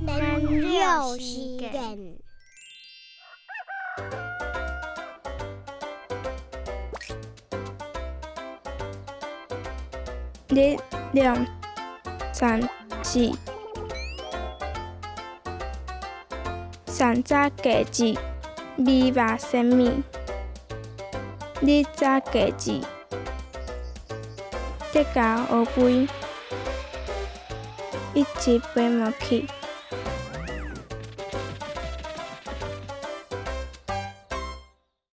能有时间。日两三四，三早过节，米吧生米，日早过节。得教乌龟，一直飞毛去。